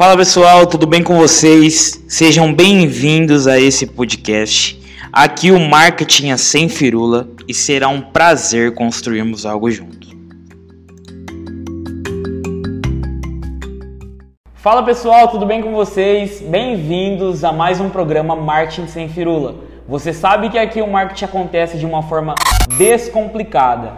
Fala pessoal, tudo bem com vocês? Sejam bem-vindos a esse podcast. Aqui o marketing é sem firula e será um prazer construirmos algo junto. Fala pessoal, tudo bem com vocês? Bem-vindos a mais um programa Marketing sem firula. Você sabe que aqui o marketing acontece de uma forma descomplicada.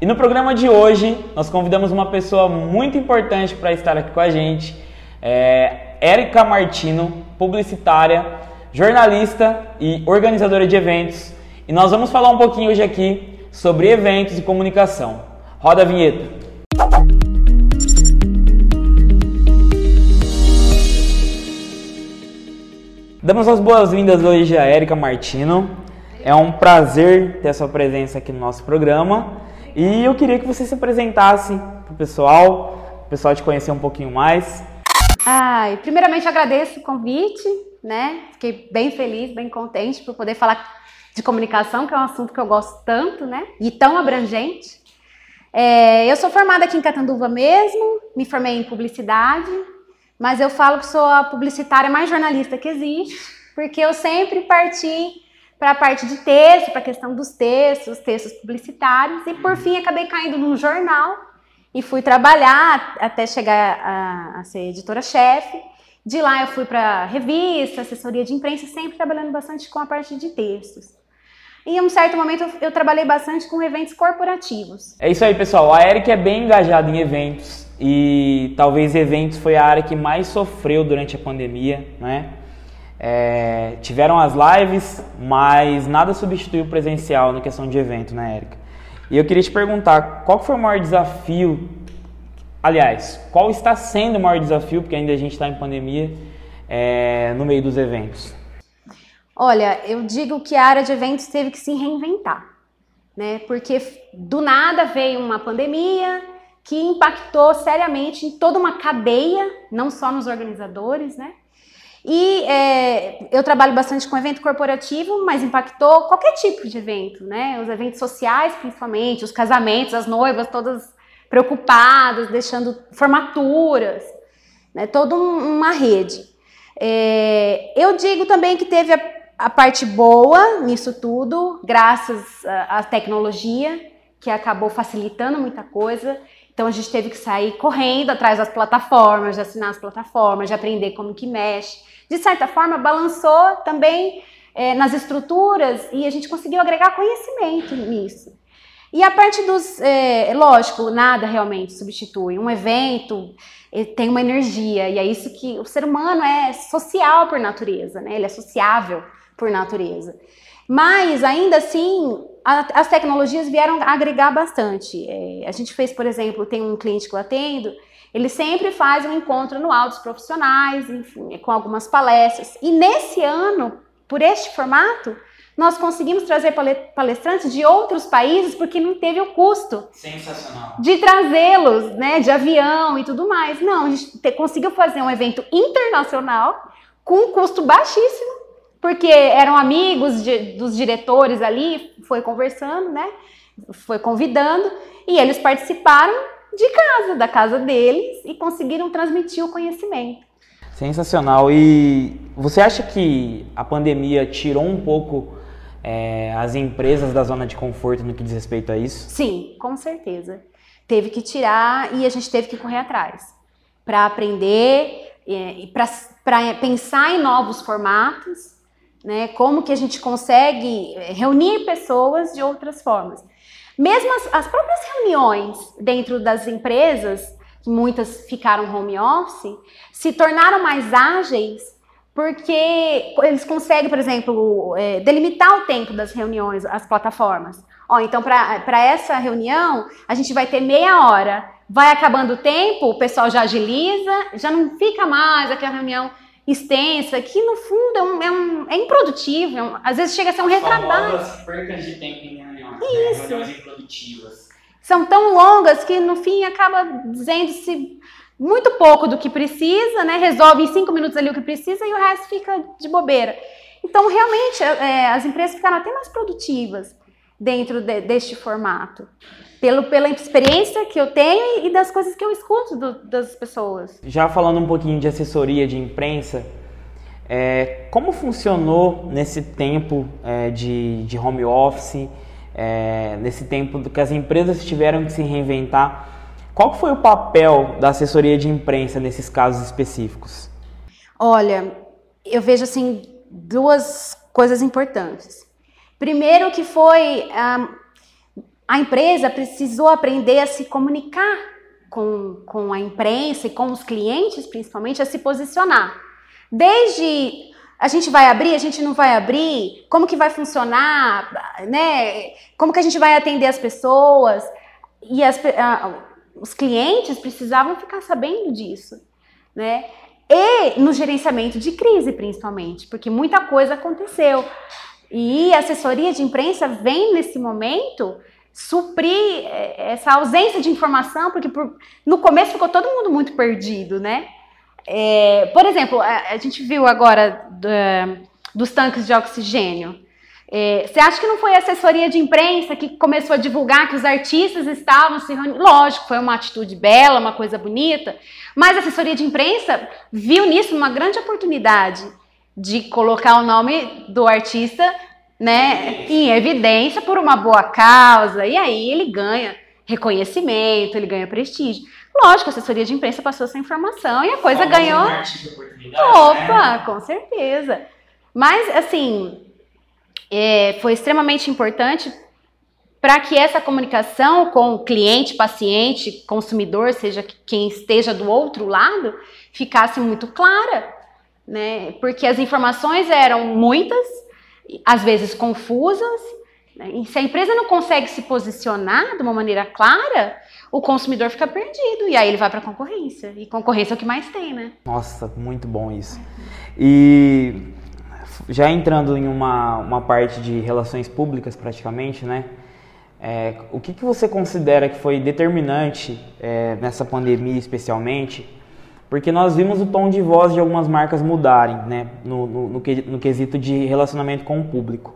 E no programa de hoje, nós convidamos uma pessoa muito importante para estar aqui com a gente, é Érica Martino, publicitária, jornalista e organizadora de eventos. E nós vamos falar um pouquinho hoje aqui sobre eventos e comunicação. Roda a vinheta. Damos as boas-vindas hoje a Érica Martino. É um prazer ter a sua presença aqui no nosso programa. E eu queria que você se apresentasse para o pessoal, o pessoal te conhecer um pouquinho mais. Ai, primeiramente agradeço o convite, né? Fiquei bem feliz, bem contente por poder falar de comunicação, que é um assunto que eu gosto tanto, né? E tão abrangente. É, eu sou formada aqui em Catanduva mesmo, me formei em publicidade, mas eu falo que sou a publicitária mais jornalista que existe, porque eu sempre parti para a parte de texto, para a questão dos textos, textos publicitários, e por fim acabei caindo num jornal e fui trabalhar até chegar a, a ser editora-chefe. De lá eu fui para revista, assessoria de imprensa, sempre trabalhando bastante com a parte de textos. E em um certo momento eu, trabalhei bastante com eventos corporativos. É isso aí, pessoal. A Erika é bem engajada em eventos e talvez eventos foi a área que mais sofreu durante a pandemia, né? É, tiveram as lives, mas nada substituiu o presencial na questão de evento, né, Érica? E eu queria te perguntar, qual foi o maior desafio? Aliás, qual está sendo o maior desafio, porque ainda a gente está em pandemia, é, no meio dos eventos? Olha, eu digo que a área de eventos teve que se reinventar, né? Porque do nada veio uma pandemia, que impactou seriamente em toda uma cadeia, não só nos organizadores, né? E é, eu trabalho bastante com evento corporativo, mas impactou qualquer tipo de evento, né? Os eventos sociais, principalmente, os casamentos, as noivas todas preocupadas, deixando formaturas, né? Toda uma rede. É, eu digo também que teve a, a parte boa nisso tudo, graças à tecnologia, que acabou facilitando muita coisa. Então a gente teve que sair correndo atrás das plataformas, de assinar as plataformas, de aprender como que mexe. De certa forma, balançou também é, nas estruturas e a gente conseguiu agregar conhecimento nisso. E a parte dos, é, lógico, nada realmente substitui. Um evento tem uma energia e é isso que o ser humano é social por natureza, né? Ele é sociável por natureza. Mas ainda assim, a, as tecnologias vieram agregar bastante. É, a gente fez, por exemplo, tem um cliente que eu atendo, ele sempre faz um encontro anual dos profissionais, enfim, com algumas palestras. E nesse ano, por este formato, nós conseguimos trazer palestrantes de outros países porque não teve o custo de trazê-los, né, de avião e tudo mais. Não, a gente conseguiu fazer um evento internacional com um custo baixíssimo porque eram amigos de, dos diretores ali, foi conversando, né? Foi convidando e eles participaram de casa, da casa deles e conseguiram transmitir o conhecimento. Sensacional. E você acha que a pandemia tirou um pouco é, as empresas da zona de conforto no que diz respeito a isso? Sim, com certeza. Teve que tirar e a gente teve que correr atrás para aprender e para pensar em novos formatos né? Como que a gente consegue eh, reunir pessoas de outras formas. Mesmo as, as próprias reuniões dentro das empresas, que muitas ficaram home office, se tornaram mais ágeis porque eles conseguem, por exemplo, é, delimitar o tempo das reuniões, as plataformas. Ó, então, para essa reunião, a gente vai ter meia hora. Vai acabando o tempo, o pessoal já agiliza, já não fica mais aquela reunião extensa, que no fundo é, um, é, um, é improdutivo, é um, às vezes chega a ser um retratado. percas de tempo em reuniões, né? Isso. Né? reuniões improdutivas. São tão longas que no fim acaba dizendo-se muito pouco do que precisa, né? Resolve em cinco minutos ali o que precisa e o resto fica de bobeira. Então, realmente, é, as empresas ficaram até mais produtivas. Dentro de, deste formato. Pelo, pela experiência que eu tenho e das coisas que eu escuto do, das pessoas. Já falando um pouquinho de assessoria de imprensa, é, como funcionou nesse tempo é, de, de home office, é, nesse tempo que as empresas tiveram que se reinventar? Qual foi o papel da assessoria de imprensa nesses casos específicos? Olha, eu vejo assim duas coisas importantes. Primeiro que foi a, empresa precisou aprender a se comunicar com, com a imprensa e com os clientes, principalmente, a se posicionar. Desde a gente vai abrir, a gente não vai abrir, como que vai funcionar, né? Como que a gente vai atender as pessoas? E as, os clientes precisavam ficar sabendo disso, né? E no gerenciamento de crise, principalmente, porque muita coisa aconteceu. E a assessoria de imprensa vem nesse momento suprir eh, essa ausência de informação, porque por, no começo ficou todo mundo muito perdido, né? É, por exemplo, a, a, gente viu agora dos tanques de oxigênio. É, você acha que não foi a assessoria de imprensa que começou a divulgar que os artistas estavam se reunindo? Lógico, foi uma atitude bela, uma coisa bonita, mas a assessoria de imprensa viu nisso uma grande oportunidade de colocar o nome do artista né, em evidência por uma boa causa, e aí ele ganha reconhecimento, ele ganha prestígio. Lógico, a assessoria de imprensa passou essa informação e a coisa ganhou. Opa, né? com certeza. Mas, assim, é, foi extremamente importante para que essa comunicação com o cliente, paciente, consumidor, seja quem esteja do outro lado, ficasse muito clara, né? Porque as informações eram muitas, às vezes confusas, né? e se a empresa não consegue se posicionar de uma maneira clara, o consumidor fica perdido e aí ele vai para a concorrência. E concorrência é o que mais tem, né? Nossa, muito bom isso. E já entrando em uma, uma parte de relações públicas praticamente, né? É, o que, que você considera que foi determinante é, nessa pandemia especialmente? Porque nós vimos o tom de voz de algumas marcas mudarem, né? No, no, no, no quesito de relacionamento com o público.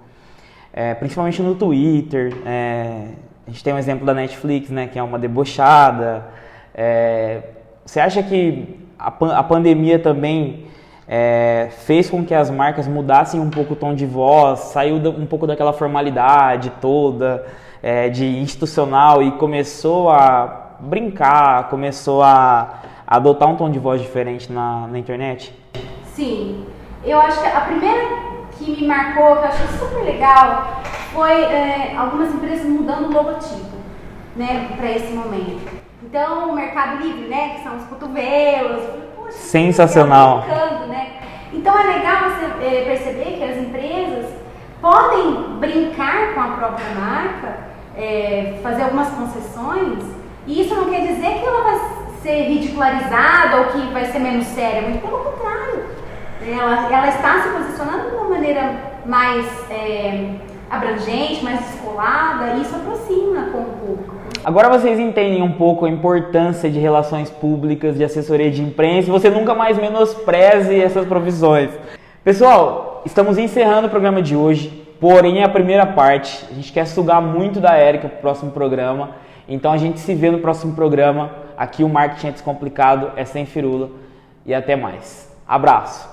É, principalmente no Twitter. É, a gente tem um exemplo da Netflix, né? Que é uma debochada. É, você acha que a, a pandemia também é, fez com que as marcas mudassem um pouco o tom de voz, saiu um pouco daquela formalidade toda, é, de institucional e começou a brincar, começou a, a adotar um tom de voz diferente na, na internet? Sim, eu acho que a primeira que me marcou, que eu achei super legal, foi é, algumas empresas mudando o logotipo, né, para esse momento. Então, o Mercado Livre, né, que são os cotovelos, Sensacional. né? Então é legal você é, perceber que as empresas podem brincar com a própria marca, é, fazer algumas concessões, e isso não quer dizer que ela vai ser ridicularizada ou que vai ser menos séria, muito pelo contrário. Ela, ela está se posicionando de uma maneira mais é, abrangente, mais descolada, e isso aproxima com o público. Agora vocês entendem um pouco a importância de relações públicas, de assessoria de imprensa, e você nunca mais menospreze essas profissões. Pessoal, estamos encerrando o programa de hoje, porém é a primeira parte. A gente quer sugar muito da Érica para o próximo programa, então a gente se vê no próximo programa. Aqui o Marketing é Descomplicado, é sem firula, e até mais. Abraço!